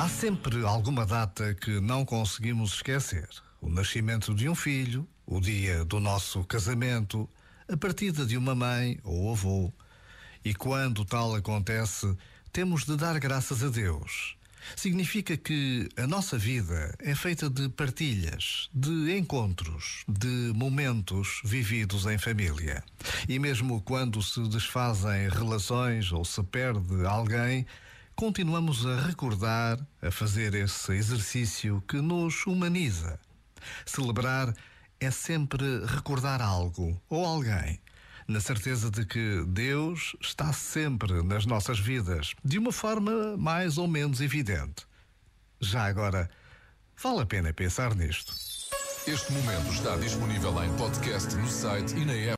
Há sempre alguma data que não conseguimos esquecer. O nascimento de um filho, o dia do nosso casamento, a partida de uma mãe ou avô. E quando tal acontece, temos de dar graças a Deus. Significa que a nossa vida é feita de partilhas, de encontros, de momentos vividos em família. E mesmo quando se desfazem relações ou se perde alguém, continuamos a recordar, a fazer esse exercício que nos humaniza. Celebrar é sempre recordar algo ou alguém, na certeza de que Deus está sempre nas nossas vidas, de uma forma mais ou menos evidente. Já agora, vale a pena pensar nisto. Este momento está disponível em podcast no site e na app.